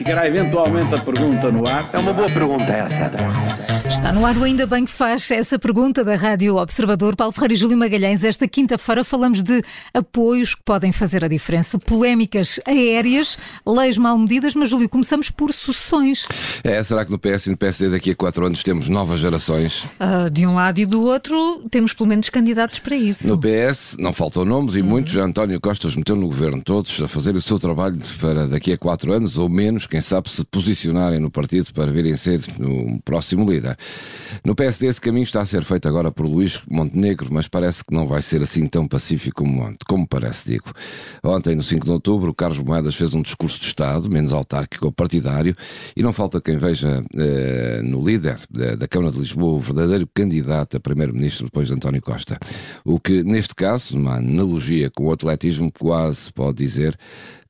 Ficará eventualmente a pergunta no ar. É uma boa pergunta essa. Está no ar o Ainda Bem que faz essa pergunta da Rádio Observador. Paulo Ferreira e Júlio Magalhães. Esta quinta-feira falamos de apoios que podem fazer a diferença, polémicas aéreas, leis mal medidas, mas Júlio, começamos por sucessões. É, será que no PS e no PSD daqui a quatro anos temos novas gerações? Uh, de um lado e do outro, temos pelo menos candidatos para isso. No PS não faltam nomes e muitos. Já António Costa os meteu no governo, todos a fazer o seu trabalho para daqui a quatro anos ou menos, quem sabe se posicionarem no partido para virem ser o próximo líder. No PSD esse caminho está a ser feito agora por Luís Montenegro, mas parece que não vai ser assim tão pacífico como ontem, como parece, digo. Ontem, no 5 de outubro, Carlos Moedas fez um discurso de Estado, menos autárquico ou partidário, e não falta quem veja eh, no líder da, da Câmara de Lisboa o verdadeiro candidato a primeiro-ministro depois de António Costa. O que, neste caso, uma analogia com o atletismo, quase pode dizer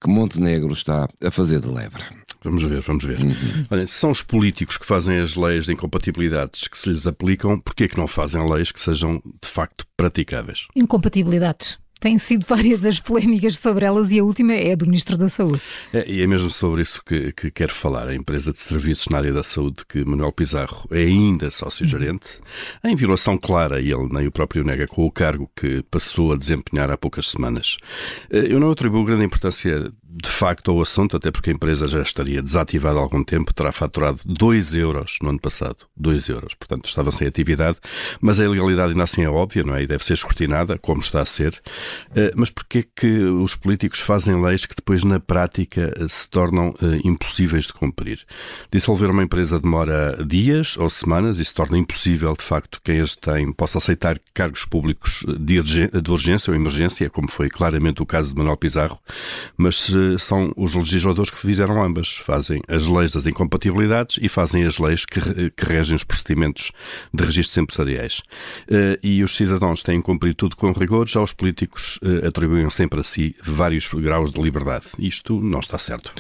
que Montenegro está a fazer de lebre. Vamos ver, vamos ver. Uhum. Olha, se são os políticos que fazem as leis de incompatibilidades que se lhes aplicam, porquê é que não fazem leis que sejam de facto praticáveis? Incompatibilidades. Têm sido várias as polémicas sobre elas e a última é a do Ministro da Saúde. É, e é mesmo sobre isso que, que quero falar. A empresa de serviços na área da saúde que Manuel Pizarro é ainda sócio-gerente, em violação clara, e ele nem o próprio nega, com o cargo que passou a desempenhar há poucas semanas. Eh, eu não atribuo grande importância de facto ao assunto, até porque a empresa já estaria desativada há algum tempo, terá faturado 2 euros no ano passado. 2 euros, portanto estava sem atividade, mas a ilegalidade ainda assim é óbvia, não é? E deve ser escrutinada, como está a ser. Uh, mas porquê que os políticos fazem leis que depois na prática uh, se tornam uh, impossíveis de cumprir? Dissolver uma empresa demora dias ou semanas e se torna impossível, de facto, quem as tem possa aceitar cargos públicos de, de urgência ou emergência, como foi claramente o caso de Manuel Pizarro, mas são os legisladores que fizeram ambas. Fazem as leis das incompatibilidades e fazem as leis que, que regem os procedimentos de registros empresariais. E os cidadãos têm cumprido tudo com rigor, já os políticos uh, atribuem sempre a si vários graus de liberdade. Isto não está certo.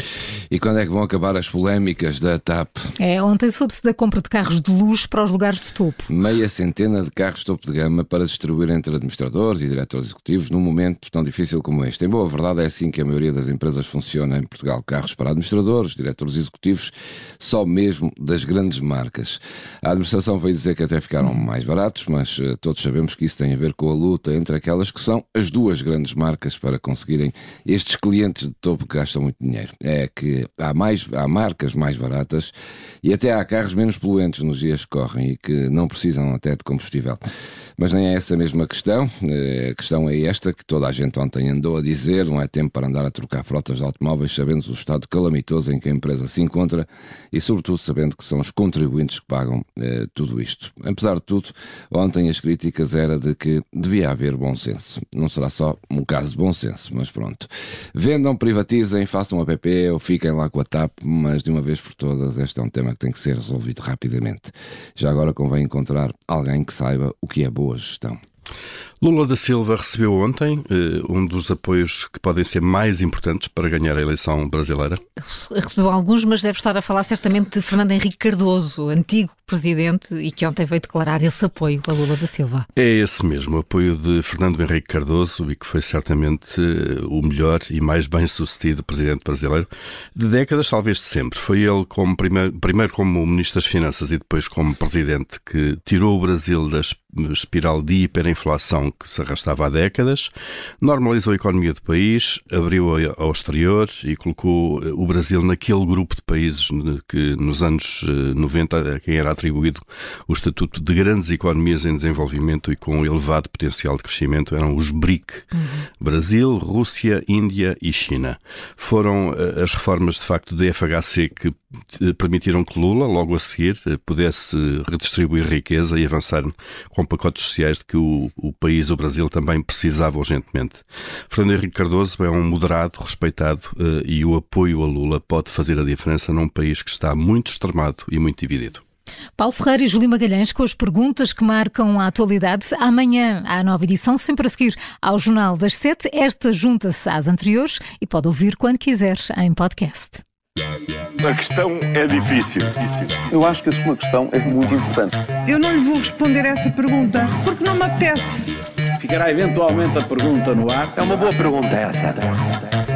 E quando é que vão acabar as polémicas da TAP? É, ontem soube-se da compra de carros de luxo para os lugares de topo. Meia centena de carros topo de gama para distribuir entre administradores e diretores executivos num momento tão difícil como este. Em boa verdade, é assim que a maioria das empresas funciona em Portugal. Carros para administradores, diretores executivos, só mesmo das grandes marcas. A administração veio dizer que até ficaram mais baratos, mas uh, todos sabemos que isso tem a ver com a luta entre aquelas que são as duas grandes marcas para conseguirem estes clientes de topo que gastam muito dinheiro. É que há, mais, há marcas mais baratas e até há carros menos poluentes nos dias que correm e que não precisam até de combustível. Mas nem é essa mesma questão. Eh, a questão é esta que toda a gente ontem andou a dizer: não é tempo para andar a trocar frotas de automóveis, sabendo o estado calamitoso em que a empresa se encontra e, sobretudo, sabendo que são os contribuintes que pagam eh, tudo isto. Apesar de tudo, ontem as críticas era de que devia haver bom senso. Não será só um caso de bom senso, mas pronto. Vendam, privatizem, façam um app ou fiquem lá com a TAP, mas de uma vez por todas, este é um tema que tem que ser resolvido rapidamente. Já agora convém encontrar alguém que saiba o que é boa gestão. Lula da Silva recebeu ontem uh, um dos apoios que podem ser mais importantes para ganhar a eleição brasileira. Recebeu alguns, mas deve estar a falar certamente de Fernando Henrique Cardoso, antigo presidente e que ontem veio declarar esse apoio a Lula da Silva. É esse mesmo, o apoio de Fernando Henrique Cardoso e que foi certamente uh, o melhor e mais bem sucedido presidente brasileiro de décadas, talvez de sempre. Foi ele como primeiro, primeiro como ministro das Finanças e depois como presidente que tirou o Brasil da espiral de hiperinflação que se arrastava há décadas, normalizou a economia do país, abriu ao exterior e colocou eh, o Brasil naquele grupo de países que nos anos 90 eh, quem era atribuído o estatuto de grandes economias em desenvolvimento e com elevado potencial de crescimento eram os BRIC. Uhum. Brasil, Rússia, Índia e China. Foram eh, as reformas de facto do FHC que permitiram que Lula, logo a seguir, pudesse redistribuir riqueza e avançar com pacotes sociais de que o, o país o Brasil, também precisava urgentemente. Fernando Henrique Cardoso é um moderado, respeitado e o apoio a Lula pode fazer a diferença num país que está muito extremado e muito dividido. Paulo Ferreira e Júlio Magalhães com as perguntas que marcam a atualidade. Amanhã há nova edição, sempre a seguir ao Jornal das Sete. Esta junta-se às anteriores e pode ouvir quando quiser em podcast. A questão é difícil. Eu acho que a sua questão é muito importante. Eu não lhe vou responder essa pergunta porque não me apetece. Ficará eventualmente a pergunta no ar. É uma boa pergunta essa.